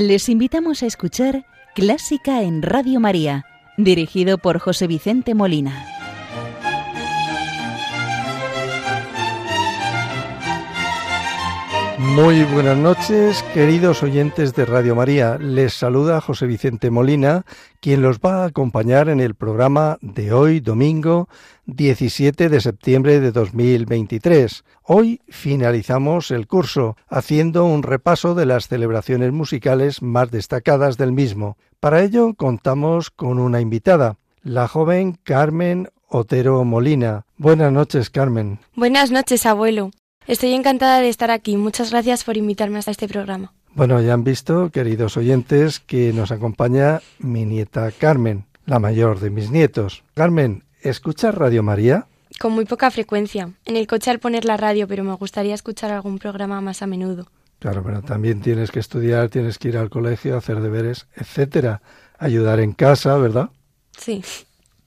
Les invitamos a escuchar Clásica en Radio María, dirigido por José Vicente Molina. Muy buenas noches, queridos oyentes de Radio María. Les saluda José Vicente Molina, quien los va a acompañar en el programa de hoy, domingo 17 de septiembre de 2023. Hoy finalizamos el curso haciendo un repaso de las celebraciones musicales más destacadas del mismo. Para ello contamos con una invitada, la joven Carmen Otero Molina. Buenas noches, Carmen. Buenas noches, abuelo. Estoy encantada de estar aquí. Muchas gracias por invitarme a este programa. Bueno, ya han visto, queridos oyentes, que nos acompaña mi nieta Carmen, la mayor de mis nietos. Carmen, ¿escuchas Radio María? Con muy poca frecuencia. En el coche al poner la radio, pero me gustaría escuchar algún programa más a menudo. Claro, pero también tienes que estudiar, tienes que ir al colegio, hacer deberes, etcétera. Ayudar en casa, ¿verdad? Sí.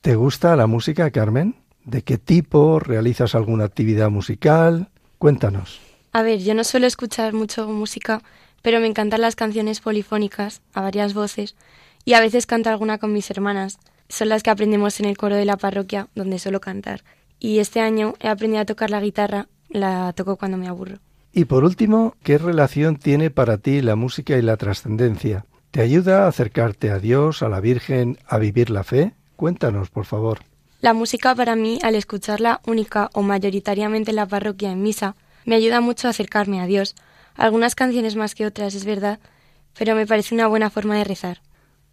¿Te gusta la música, Carmen? ¿De qué tipo? ¿Realizas alguna actividad musical? Cuéntanos. A ver, yo no suelo escuchar mucho música, pero me encantan las canciones polifónicas, a varias voces, y a veces canto alguna con mis hermanas. Son las que aprendemos en el coro de la parroquia, donde suelo cantar. Y este año he aprendido a tocar la guitarra, la toco cuando me aburro. Y por último, ¿qué relación tiene para ti la música y la trascendencia? ¿Te ayuda a acercarte a Dios, a la Virgen, a vivir la fe? Cuéntanos, por favor. La música para mí, al escucharla única o mayoritariamente en la parroquia en misa, me ayuda mucho a acercarme a Dios. Algunas canciones más que otras, es verdad, pero me parece una buena forma de rezar.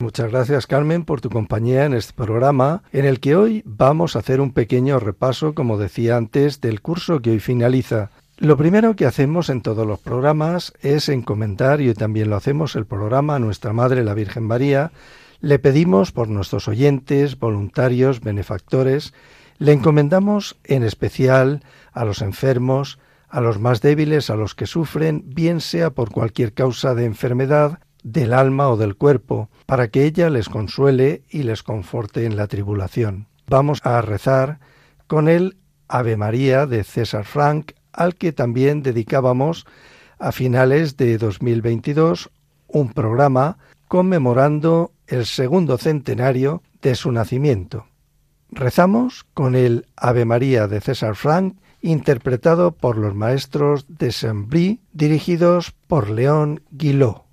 Muchas gracias Carmen por tu compañía en este programa, en el que hoy vamos a hacer un pequeño repaso, como decía antes, del curso que hoy finaliza. Lo primero que hacemos en todos los programas es encomendar, y también lo hacemos, el programa a nuestra Madre la Virgen María, le pedimos por nuestros oyentes, voluntarios, benefactores, le encomendamos en especial a los enfermos, a los más débiles, a los que sufren, bien sea por cualquier causa de enfermedad del alma o del cuerpo, para que ella les consuele y les conforte en la tribulación. Vamos a rezar con el Ave María de César Frank, al que también dedicábamos a finales de 2022 un programa conmemorando el segundo centenario de su nacimiento. Rezamos con el Ave María de César Frank, interpretado por los maestros de Saint-Brie, dirigidos por León Guillot.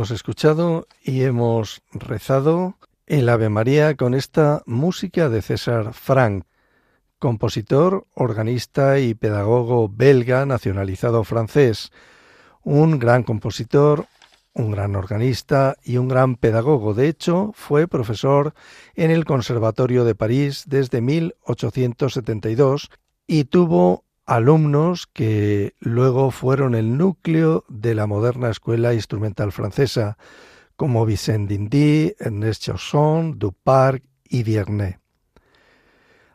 Hemos escuchado y hemos rezado el Ave María con esta música de César Frank, compositor, organista y pedagogo belga nacionalizado francés, un gran compositor, un gran organista y un gran pedagogo. De hecho, fue profesor en el Conservatorio de París desde 1872 y tuvo alumnos que luego fueron el núcleo de la moderna escuela instrumental francesa, como Vicent Dindy, Ernest Chausson, Duparc y Viernet.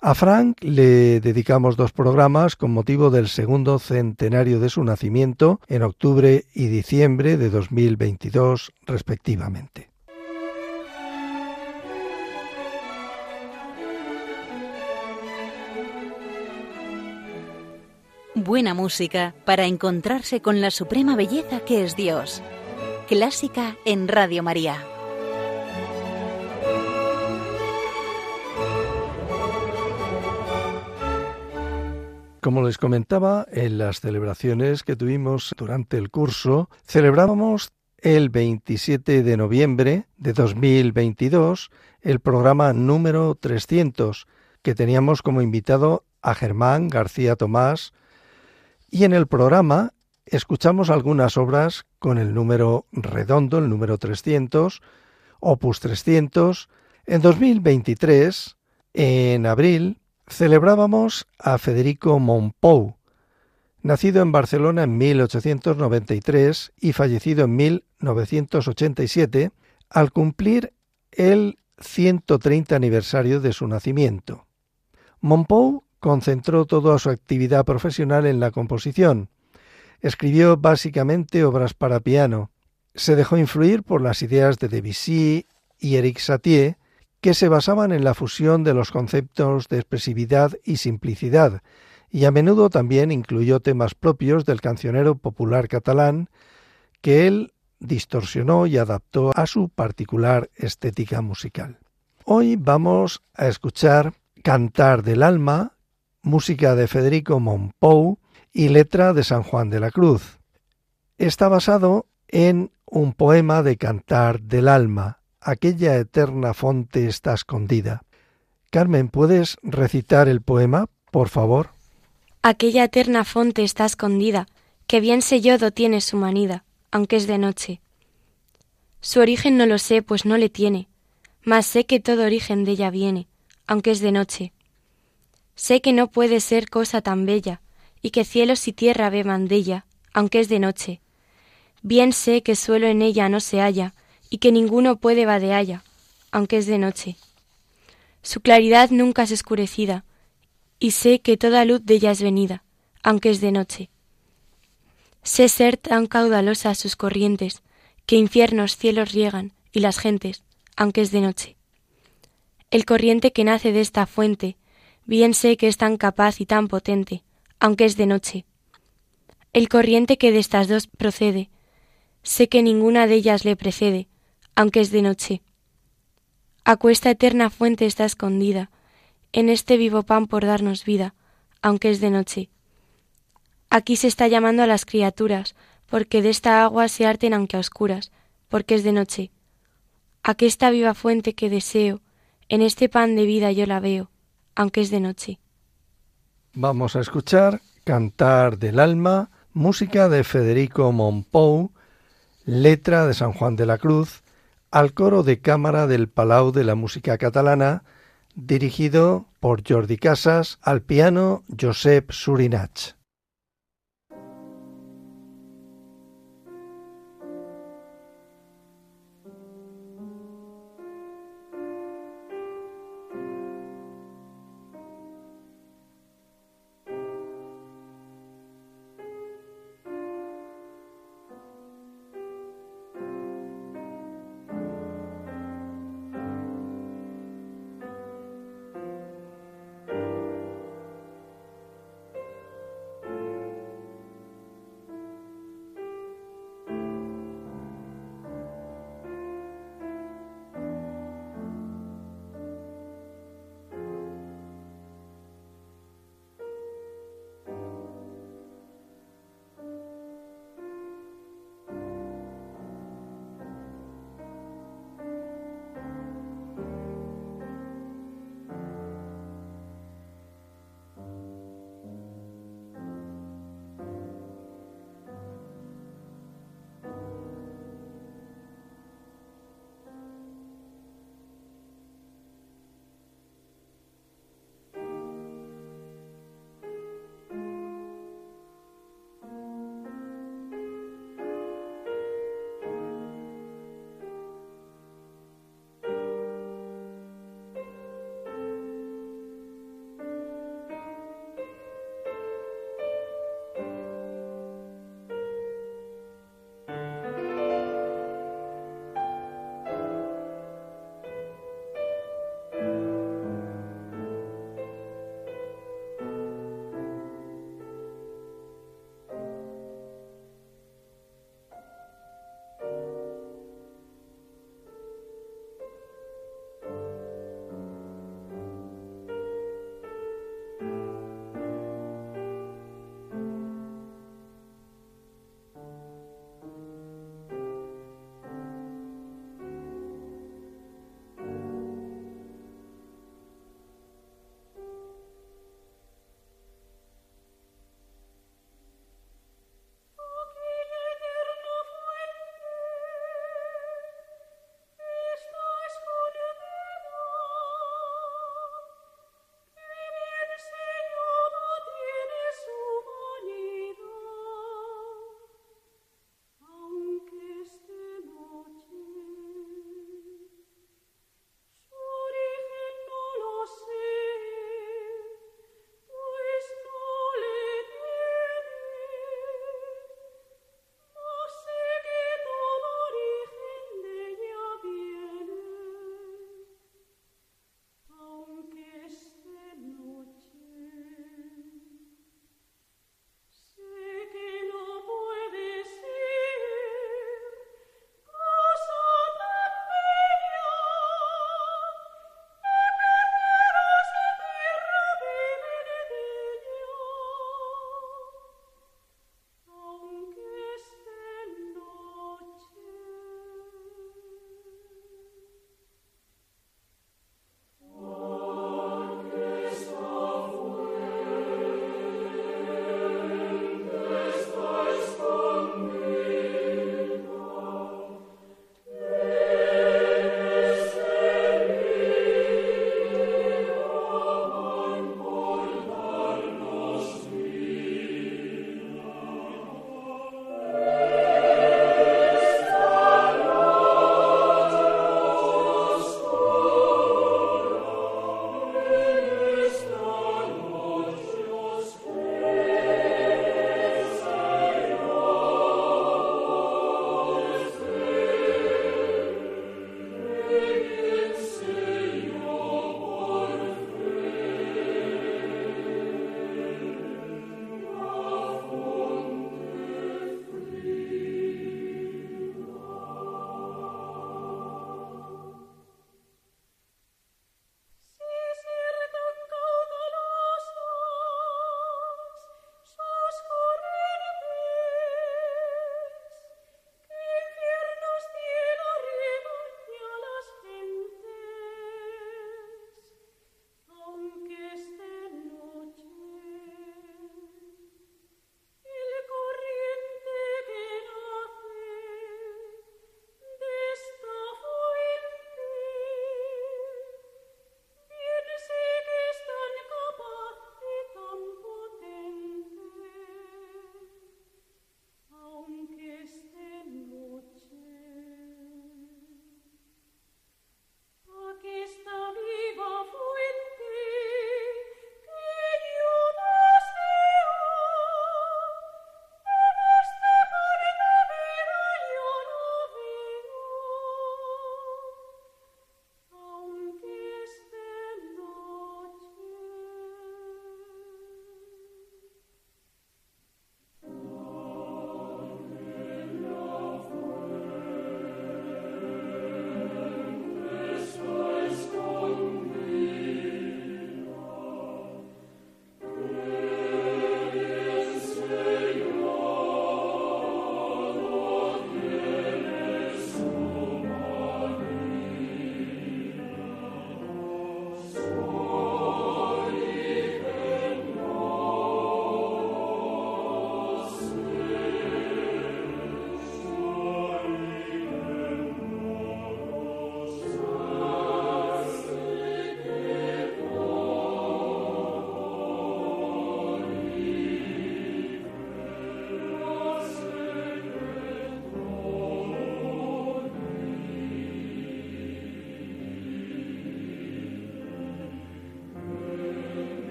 A Frank le dedicamos dos programas con motivo del segundo centenario de su nacimiento en octubre y diciembre de 2022 respectivamente. Buena música para encontrarse con la suprema belleza que es Dios. Clásica en Radio María. Como les comentaba, en las celebraciones que tuvimos durante el curso, celebrábamos el 27 de noviembre de 2022 el programa número 300, que teníamos como invitado a Germán García Tomás, y en el programa escuchamos algunas obras con el número redondo, el número 300, opus 300. En 2023, en abril, celebrábamos a Federico Mompou, nacido en Barcelona en 1893 y fallecido en 1987, al cumplir el 130 aniversario de su nacimiento. Mompou concentró toda su actividad profesional en la composición. Escribió básicamente obras para piano. Se dejó influir por las ideas de Debussy y Eric Satie, que se basaban en la fusión de los conceptos de expresividad y simplicidad, y a menudo también incluyó temas propios del cancionero popular catalán que él distorsionó y adaptó a su particular estética musical. Hoy vamos a escuchar Cantar del Alma, música de Federico Mompou y letra de San Juan de la Cruz. Está basado en un poema de Cantar del Alma, aquella eterna fonte está escondida. Carmen, ¿puedes recitar el poema, por favor? Aquella eterna fonte está escondida, que bien yodo tiene su manida, aunque es de noche. Su origen no lo sé, pues no le tiene, mas sé que todo origen de ella viene, aunque es de noche. Sé que no puede ser cosa tan bella, y que cielos y tierra beban de ella, aunque es de noche. Bien sé que suelo en ella no se halla, y que ninguno puede vadealla, aunque es de noche. Su claridad nunca es escurecida, y sé que toda luz de ella es venida, aunque es de noche. Sé ser tan caudalosas sus corrientes, que infiernos cielos riegan, y las gentes, aunque es de noche. El corriente que nace de esta fuente, bien sé que es tan capaz y tan potente, aunque es de noche. El corriente que de estas dos procede, sé que ninguna de ellas le precede, aunque es de noche. Acuesta eterna fuente está escondida, en este vivo pan por darnos vida, aunque es de noche. Aquí se está llamando a las criaturas, porque de esta agua se arten aunque a oscuras, porque es de noche. Aquesta viva fuente que deseo, en este pan de vida yo la veo, aunque es de noche. Vamos a escuchar Cantar del Alma, música de Federico Mompou, letra de San Juan de la Cruz, al coro de cámara del Palau de la Música Catalana, dirigido por Jordi Casas, al piano Josep Surinach.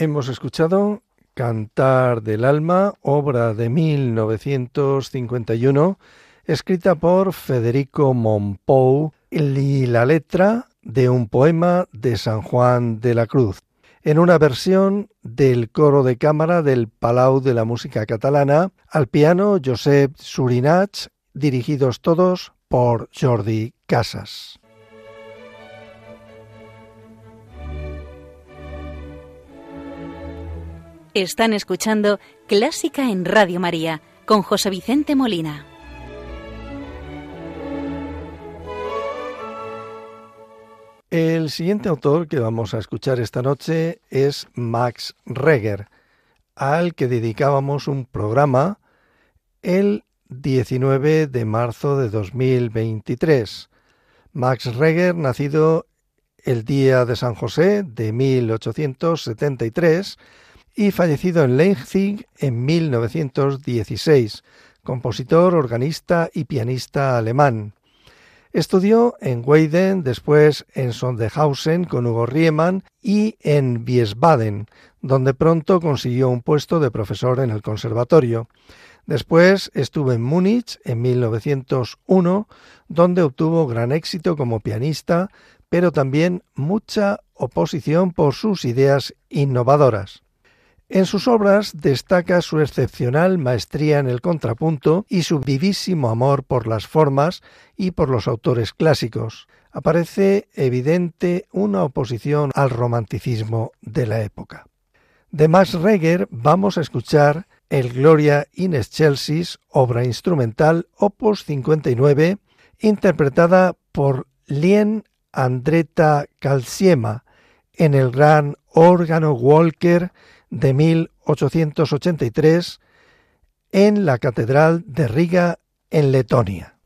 Hemos escuchado Cantar del Alma, obra de 1951, escrita por Federico Monpou y la letra de un poema de San Juan de la Cruz, en una versión del coro de cámara del Palau de la Música Catalana, al piano Josep Surinach, dirigidos todos por Jordi Casas. Están escuchando Clásica en Radio María con José Vicente Molina. El siguiente autor que vamos a escuchar esta noche es Max Reger, al que dedicábamos un programa el 19 de marzo de 2023. Max Reger, nacido el día de San José de 1873, y fallecido en Leipzig en 1916, compositor, organista y pianista alemán. Estudió en Weiden, después en Sondershausen con Hugo Riemann y en Wiesbaden, donde pronto consiguió un puesto de profesor en el conservatorio. Después estuvo en Múnich en 1901, donde obtuvo gran éxito como pianista, pero también mucha oposición por sus ideas innovadoras. En sus obras destaca su excepcional maestría en el contrapunto y su vivísimo amor por las formas y por los autores clásicos. Aparece evidente una oposición al romanticismo de la época. De Max Reger vamos a escuchar el Gloria in Excelsis, obra instrumental opus 59, interpretada por Lien Andretta Calciema en el gran órgano Walker de 1883 en la Catedral de Riga en Letonia.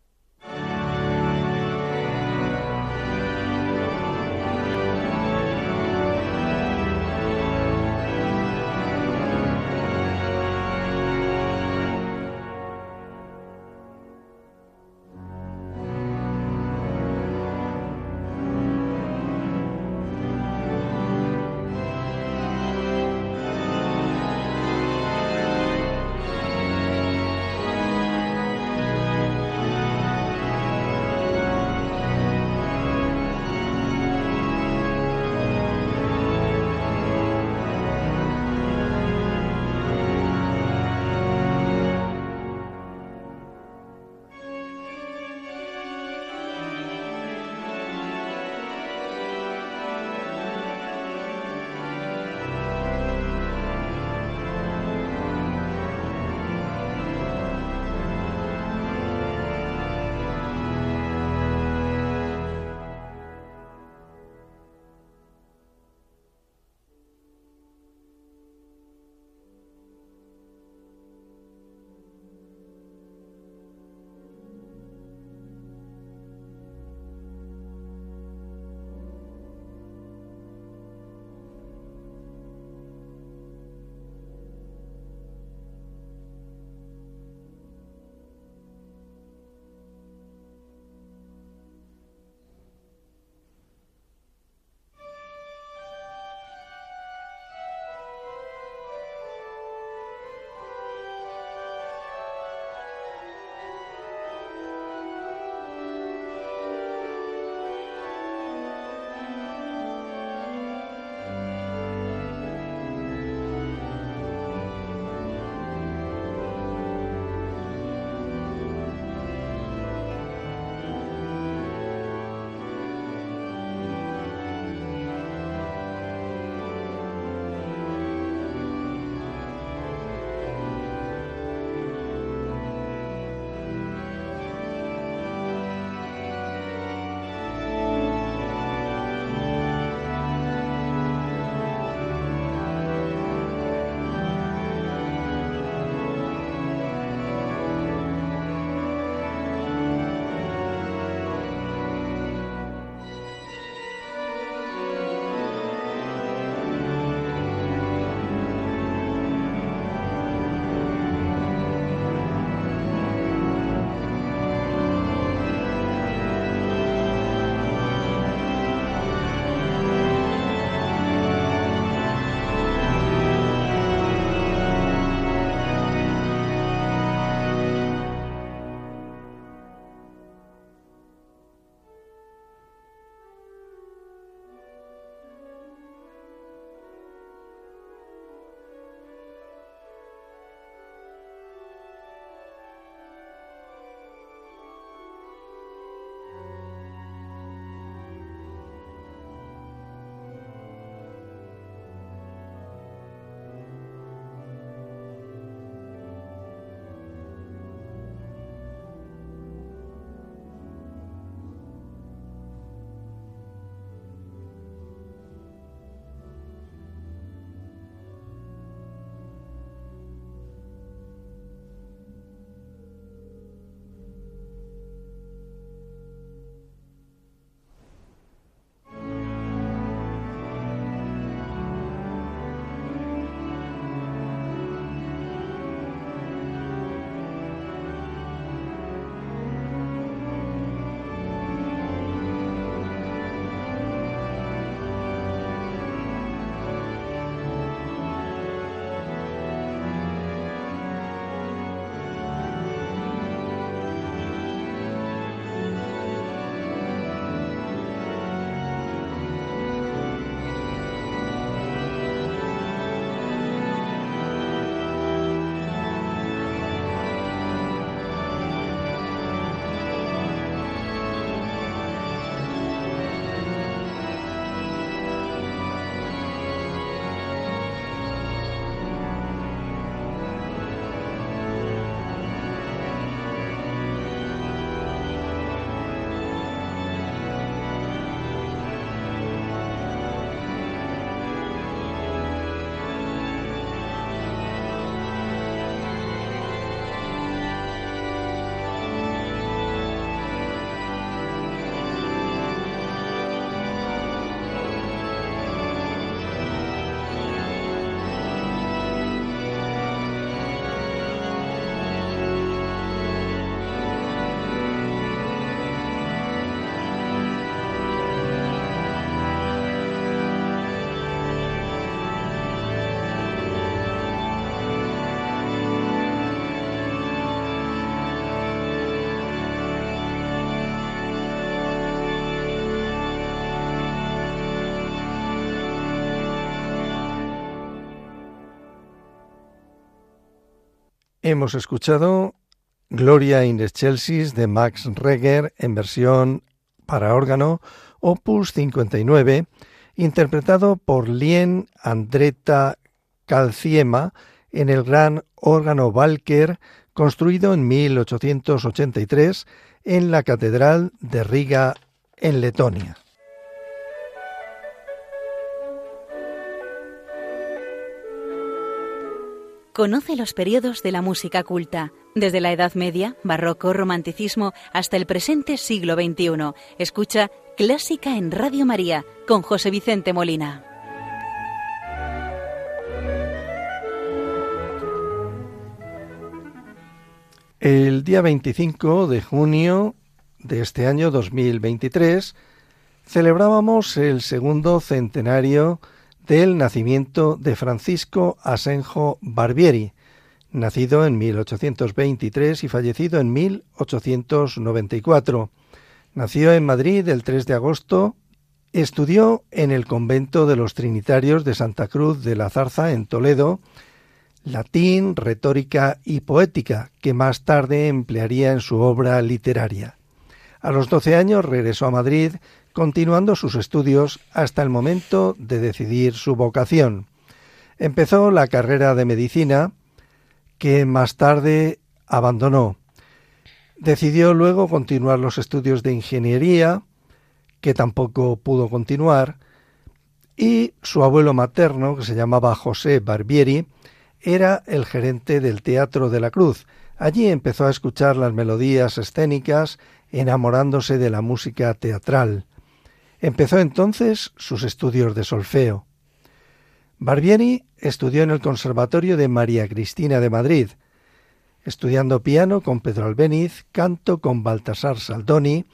Hemos escuchado Gloria in Excelsis de Max Reger en versión para órgano Opus 59, interpretado por Lien Andretta Calciema en el gran órgano Walker construido en 1883 en la Catedral de Riga en Letonia. Conoce los periodos de la música culta, desde la Edad Media, Barroco, Romanticismo, hasta el presente siglo XXI. Escucha Clásica en Radio María con José Vicente Molina. El día 25 de junio de este año 2023 celebrábamos el segundo centenario del nacimiento de Francisco Asenjo Barbieri, nacido en 1823 y fallecido en 1894. Nació en Madrid el 3 de agosto, estudió en el convento de los Trinitarios de Santa Cruz de la Zarza en Toledo, latín, retórica y poética, que más tarde emplearía en su obra literaria. A los 12 años regresó a Madrid continuando sus estudios hasta el momento de decidir su vocación. Empezó la carrera de medicina, que más tarde abandonó. Decidió luego continuar los estudios de ingeniería, que tampoco pudo continuar, y su abuelo materno, que se llamaba José Barbieri, era el gerente del Teatro de la Cruz. Allí empezó a escuchar las melodías escénicas, enamorándose de la música teatral. Empezó entonces sus estudios de solfeo. Barbieri estudió en el Conservatorio de María Cristina de Madrid, estudiando piano con Pedro Albéniz, canto con Baltasar Saldoni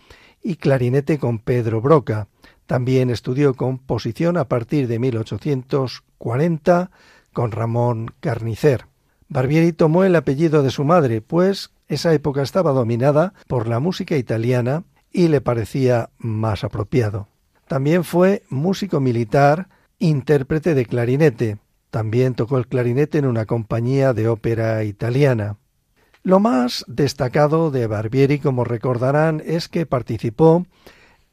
y clarinete con Pedro Broca. También estudió composición a partir de 1840 con Ramón Carnicer. Barbieri tomó el apellido de su madre, pues esa época estaba dominada por la música italiana y le parecía más apropiado. También fue músico militar, intérprete de clarinete. También tocó el clarinete en una compañía de ópera italiana. Lo más destacado de Barbieri, como recordarán, es que participó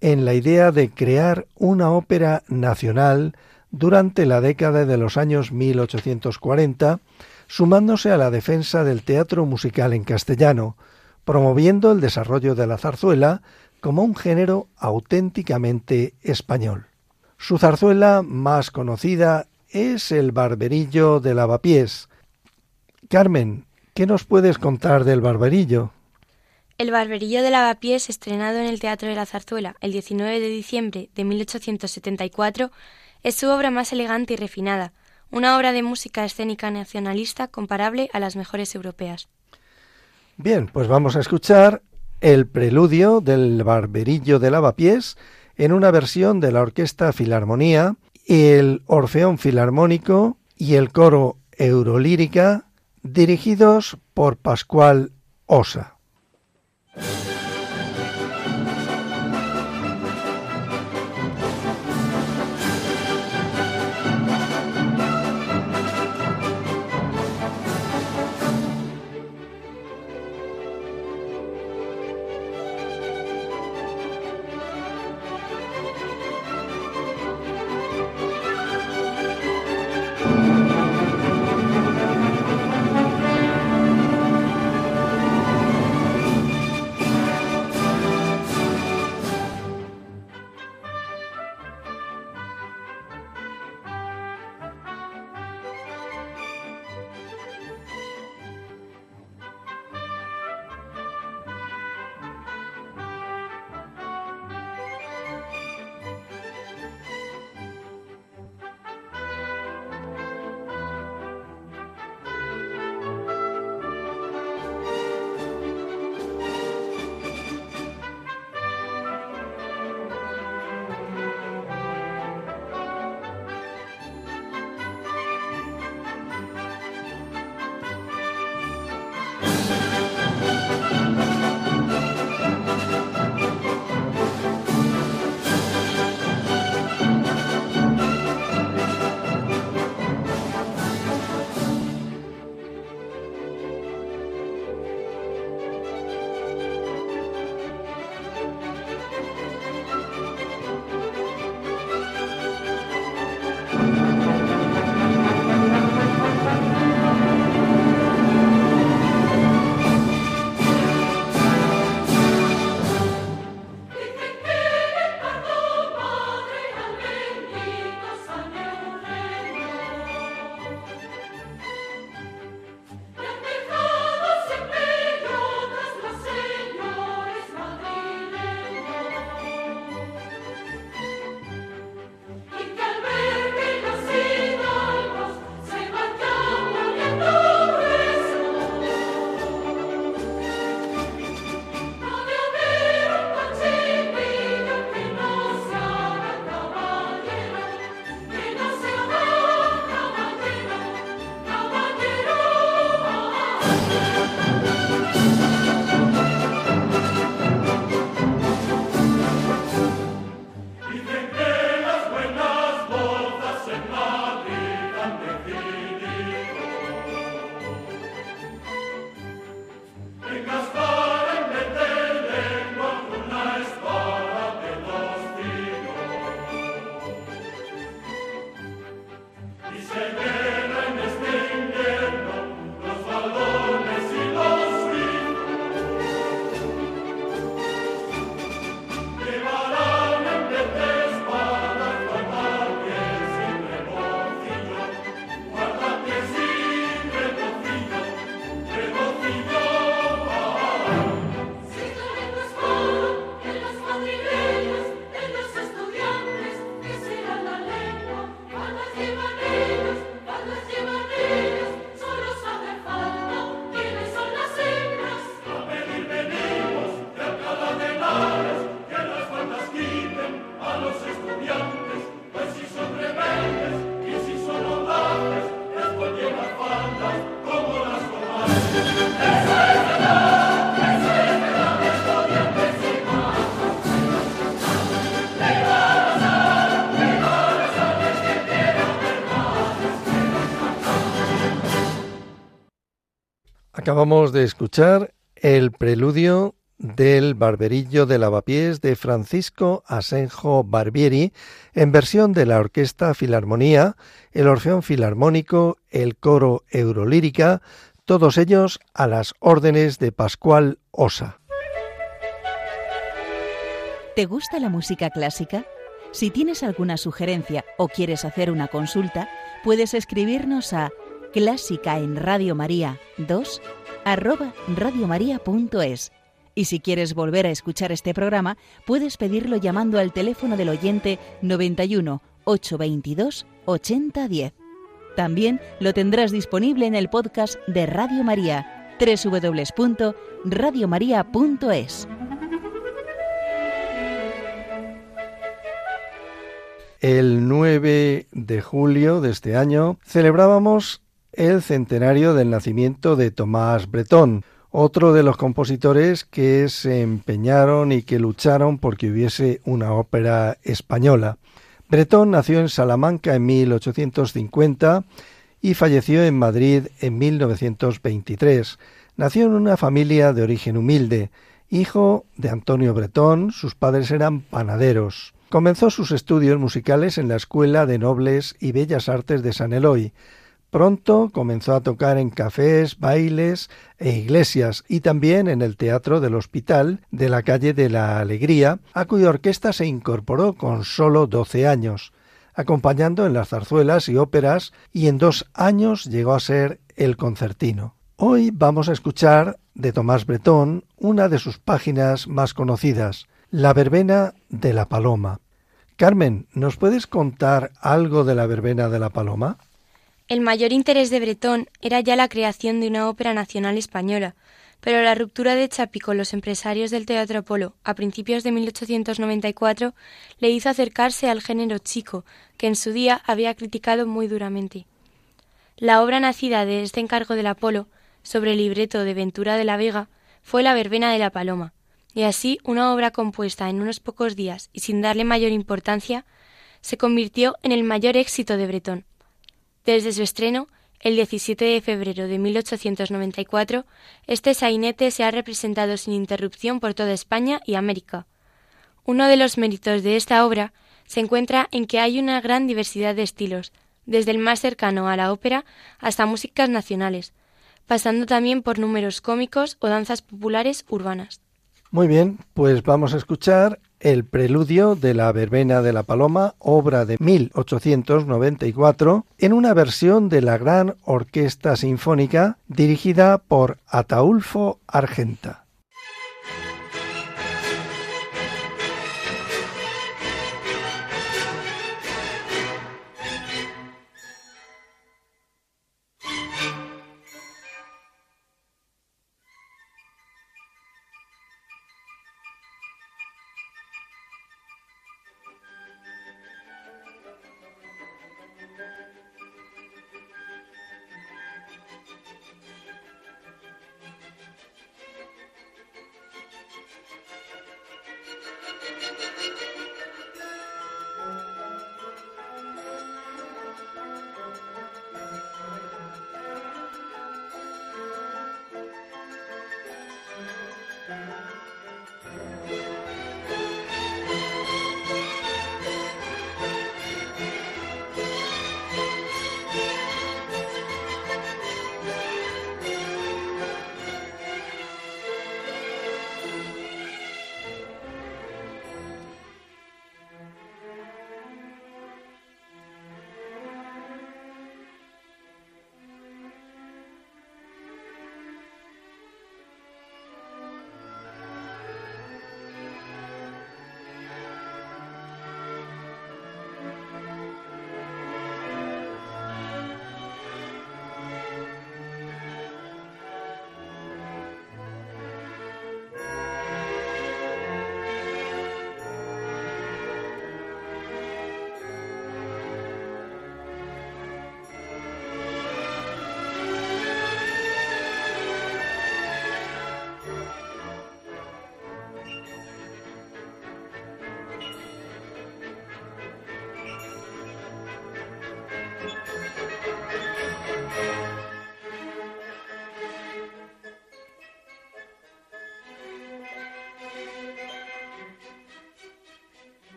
en la idea de crear una ópera nacional durante la década de los años 1840, sumándose a la defensa del teatro musical en castellano, promoviendo el desarrollo de la zarzuela como un género auténticamente español. Su zarzuela más conocida es el Barberillo de Lavapiés. Carmen, ¿qué nos puedes contar del Barberillo? El Barberillo de Lavapiés, estrenado en el Teatro de la Zarzuela el 19 de diciembre de 1874, es su obra más elegante y refinada, una obra de música escénica nacionalista comparable a las mejores europeas. Bien, pues vamos a escuchar el preludio del Barberillo de Lavapiés en una versión de la Orquesta Filarmonía, el Orfeón Filarmónico y el Coro Eurolírica, dirigidos por Pascual Osa. Acabamos de escuchar el preludio del Barberillo de Lavapiés de Francisco Asenjo Barbieri en versión de la Orquesta Filarmonía, el Orfeón Filarmónico, el Coro Eurolírica, todos ellos a las órdenes de Pascual Osa. ¿Te gusta la música clásica? Si tienes alguna sugerencia o quieres hacer una consulta, puedes escribirnos a clásica en Radio María 2 arroba radiomaria.es. Y si quieres volver a escuchar este programa, puedes pedirlo llamando al teléfono del oyente 91 822 8010. También lo tendrás disponible en el podcast de Radio María, www.radiomaria.es. El 9 de julio de este año celebrábamos el centenario del nacimiento de Tomás Bretón, otro de los compositores que se empeñaron y que lucharon porque hubiese una ópera española. Bretón nació en Salamanca en 1850 y falleció en Madrid en 1923. Nació en una familia de origen humilde, hijo de Antonio Bretón, sus padres eran panaderos. Comenzó sus estudios musicales en la Escuela de Nobles y Bellas Artes de San Eloy, Pronto comenzó a tocar en cafés, bailes e iglesias y también en el Teatro del Hospital de la calle de la Alegría, a cuya orquesta se incorporó con solo doce años, acompañando en las zarzuelas y óperas y en dos años llegó a ser el concertino. Hoy vamos a escuchar de Tomás Bretón una de sus páginas más conocidas, La verbena de la paloma. Carmen, ¿nos puedes contar algo de la verbena de la paloma? El mayor interés de Bretón era ya la creación de una ópera nacional española, pero la ruptura de Chapi con los empresarios del Teatro Apolo a principios de 1894 le hizo acercarse al género chico, que en su día había criticado muy duramente. La obra nacida de este encargo del Apolo, sobre el libreto de Ventura de la Vega, fue La verbena de la paloma, y así una obra compuesta en unos pocos días y sin darle mayor importancia, se convirtió en el mayor éxito de Bretón. Desde su estreno, el 17 de febrero de 1894, este sainete se ha representado sin interrupción por toda España y América. Uno de los méritos de esta obra se encuentra en que hay una gran diversidad de estilos, desde el más cercano a la ópera hasta músicas nacionales, pasando también por números cómicos o danzas populares urbanas. Muy bien, pues vamos a escuchar el preludio de la verbena de la paloma, obra de 1894, en una versión de la Gran Orquesta Sinfónica dirigida por Ataulfo Argenta.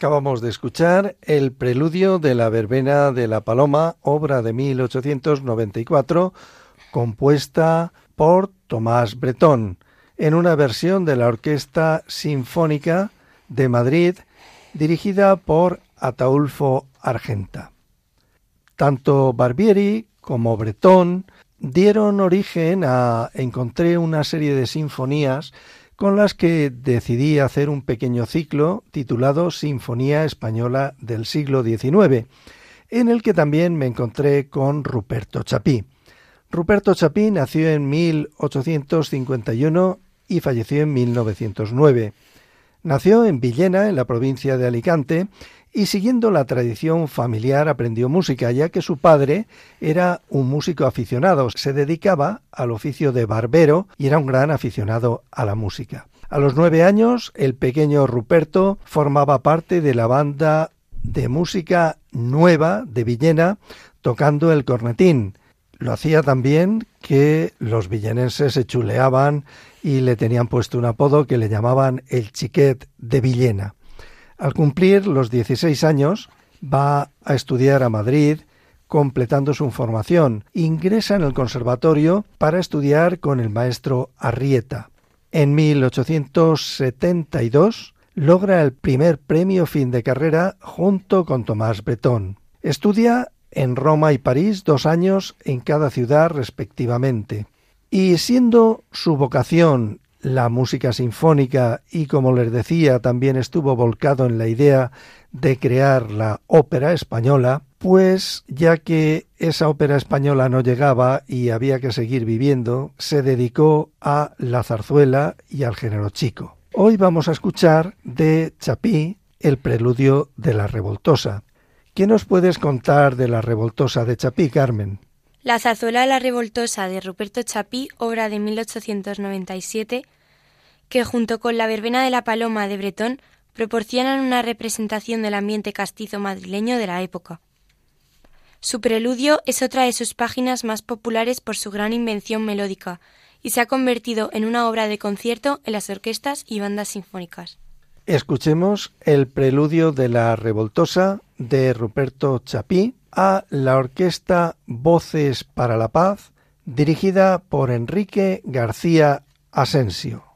Acabamos de escuchar el preludio de la verbena de la Paloma, obra de 1894, compuesta por Tomás Bretón, en una versión de la Orquesta Sinfónica de Madrid, dirigida por Ataulfo Argenta. Tanto Barbieri como Bretón dieron origen a encontré una serie de sinfonías con las que decidí hacer un pequeño ciclo titulado Sinfonía Española del siglo XIX, en el que también me encontré con Ruperto Chapí. Ruperto Chapí nació en 1851 y falleció en 1909. Nació en Villena, en la provincia de Alicante, y siguiendo la tradición familiar aprendió música, ya que su padre era un músico aficionado, se dedicaba al oficio de barbero y era un gran aficionado a la música. A los nueve años, el pequeño Ruperto formaba parte de la banda de música nueva de Villena, tocando el cornetín. Lo hacía también que los villenenses se chuleaban y le tenían puesto un apodo que le llamaban el chiquet de Villena. Al cumplir los 16 años, va a estudiar a Madrid, completando su formación. Ingresa en el conservatorio para estudiar con el maestro Arrieta. En 1872 logra el primer premio fin de carrera junto con Tomás Bretón. Estudia en Roma y París dos años en cada ciudad respectivamente. Y siendo su vocación la música sinfónica y, como les decía, también estuvo volcado en la idea de crear la ópera española, pues ya que esa ópera española no llegaba y había que seguir viviendo, se dedicó a la zarzuela y al género chico. Hoy vamos a escuchar de Chapí el preludio de la revoltosa. ¿Qué nos puedes contar de la revoltosa de Chapí, Carmen? La zarzuela La Revoltosa de Ruperto Chapí, obra de 1897, que junto con la verbena de la Paloma de Bretón proporcionan una representación del ambiente castizo madrileño de la época. Su preludio es otra de sus páginas más populares por su gran invención melódica y se ha convertido en una obra de concierto en las orquestas y bandas sinfónicas. Escuchemos el preludio de la Revoltosa de Ruperto Chapí a la orquesta Voces para la Paz, dirigida por Enrique García Asensio.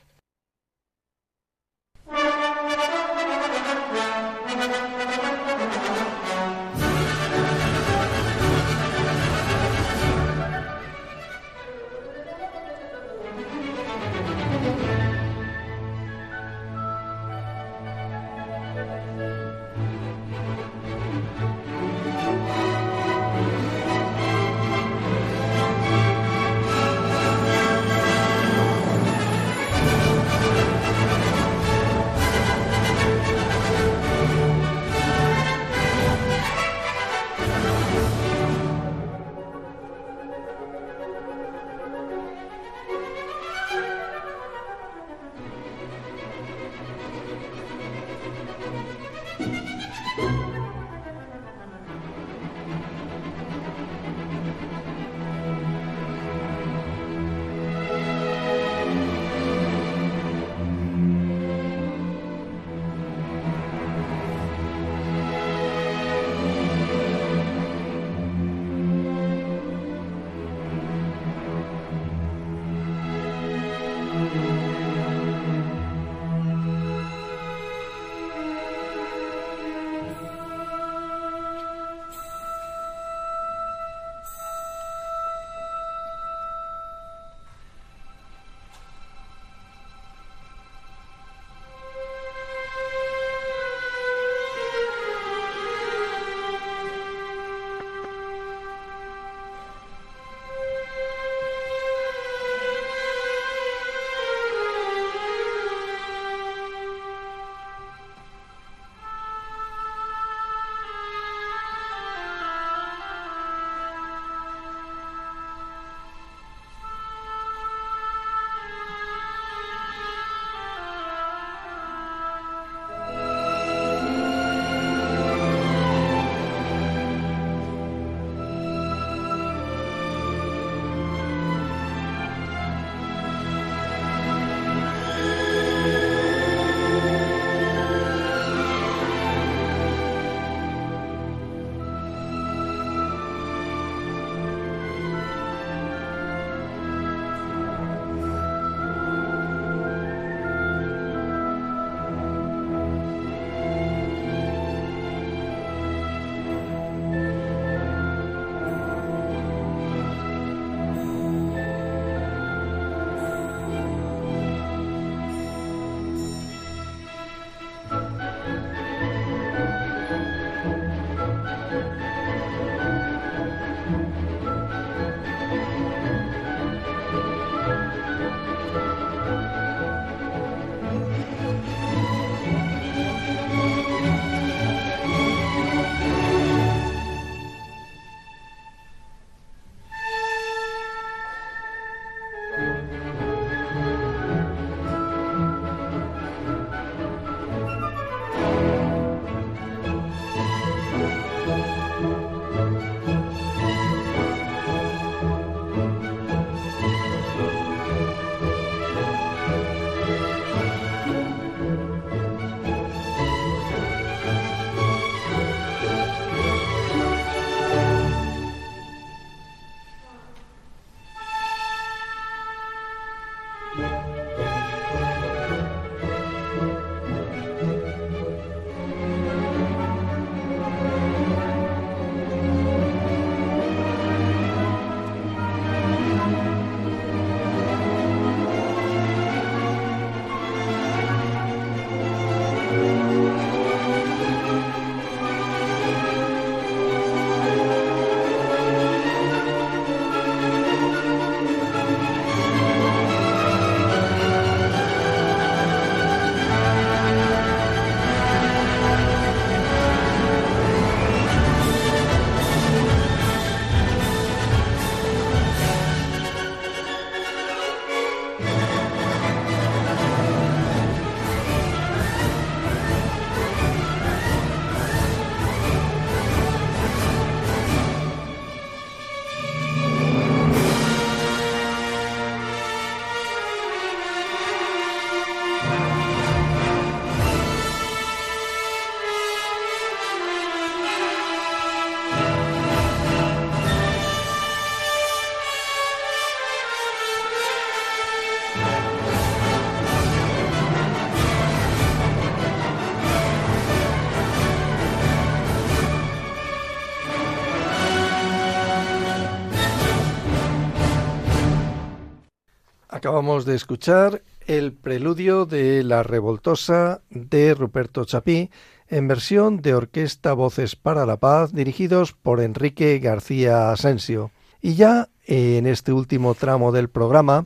Acabamos de escuchar el preludio de La Revoltosa de Ruperto Chapí en versión de Orquesta Voces para la Paz dirigidos por Enrique García Asensio. Y ya en este último tramo del programa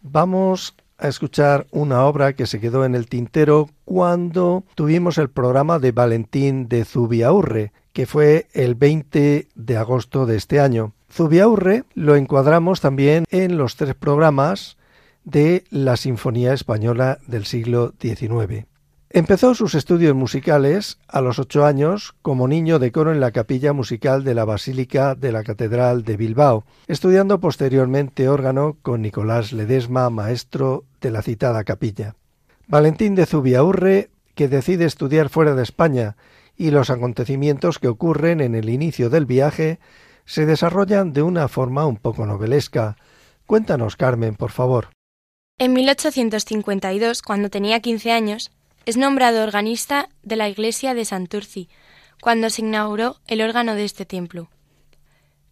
vamos a escuchar una obra que se quedó en el tintero cuando tuvimos el programa de Valentín de Zubiaurre, que fue el 20 de agosto de este año. Zubiaurre lo encuadramos también en los tres programas de la Sinfonía Española del siglo XIX. Empezó sus estudios musicales a los ocho años como niño de coro en la capilla musical de la Basílica de la Catedral de Bilbao, estudiando posteriormente órgano con Nicolás Ledesma, maestro de la citada capilla. Valentín de Zubiaurre, que decide estudiar fuera de España, y los acontecimientos que ocurren en el inicio del viaje se desarrollan de una forma un poco novelesca. Cuéntanos, Carmen, por favor. En 1852, cuando tenía 15 años, es nombrado organista de la iglesia de Santurci, cuando se inauguró el órgano de este templo.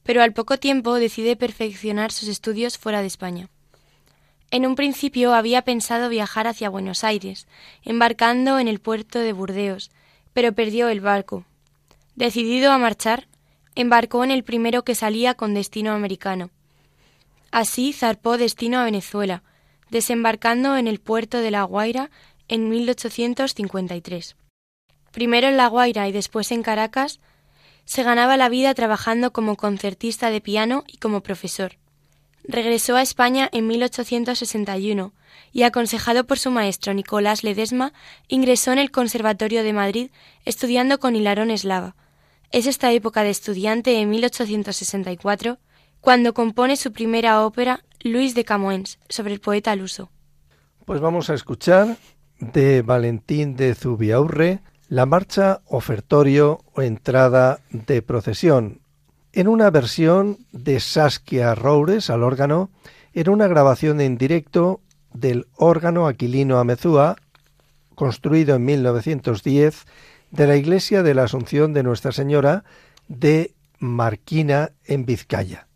Pero al poco tiempo decide perfeccionar sus estudios fuera de España. En un principio había pensado viajar hacia Buenos Aires, embarcando en el puerto de Burdeos, pero perdió el barco. Decidido a marchar, embarcó en el primero que salía con destino americano. Así zarpó destino a Venezuela, desembarcando en el puerto de La Guaira en 1853. Primero en La Guaira y después en Caracas, se ganaba la vida trabajando como concertista de piano y como profesor. Regresó a España en 1861 y, aconsejado por su maestro Nicolás Ledesma, ingresó en el Conservatorio de Madrid estudiando con Hilarón Eslava. Es esta época de estudiante en 1864 cuando compone su primera ópera Luis de Camoens sobre el poeta luso. Pues vamos a escuchar de Valentín de Zubiaurre la marcha ofertorio o entrada de procesión, en una versión de Saskia Roures al órgano, en una grabación en directo del órgano Aquilino Amezúa, construido en 1910, de la iglesia de la Asunción de Nuestra Señora de Marquina en Vizcaya.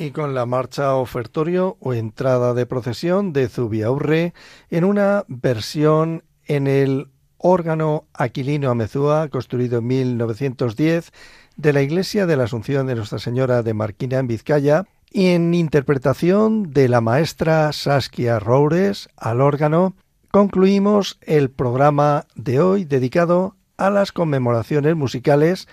Y con la marcha ofertorio o entrada de procesión de Zubiaurre en una versión en el órgano Aquilino Amezúa, construido en 1910, de la Iglesia de la Asunción de Nuestra Señora de Marquina en Vizcaya, y en interpretación de la maestra Saskia Roures al órgano, concluimos el programa de hoy dedicado a las conmemoraciones musicales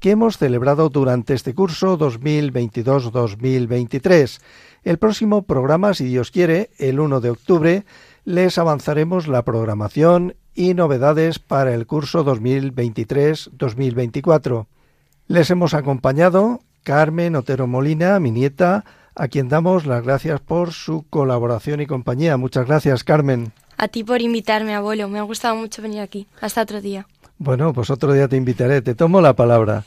que hemos celebrado durante este curso 2022-2023. El próximo programa, si Dios quiere, el 1 de octubre, les avanzaremos la programación y novedades para el curso 2023-2024. Les hemos acompañado Carmen Otero Molina, mi nieta, a quien damos las gracias por su colaboración y compañía. Muchas gracias, Carmen. A ti por invitarme, abuelo. Me ha gustado mucho venir aquí. Hasta otro día. Bueno, pues otro día te invitaré. Te tomo la palabra.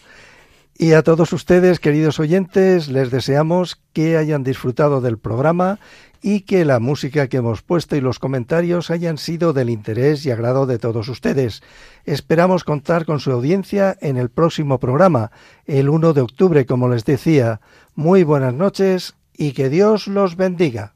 Y a todos ustedes, queridos oyentes, les deseamos que hayan disfrutado del programa y que la música que hemos puesto y los comentarios hayan sido del interés y agrado de todos ustedes. Esperamos contar con su audiencia en el próximo programa, el 1 de octubre, como les decía. Muy buenas noches y que Dios los bendiga.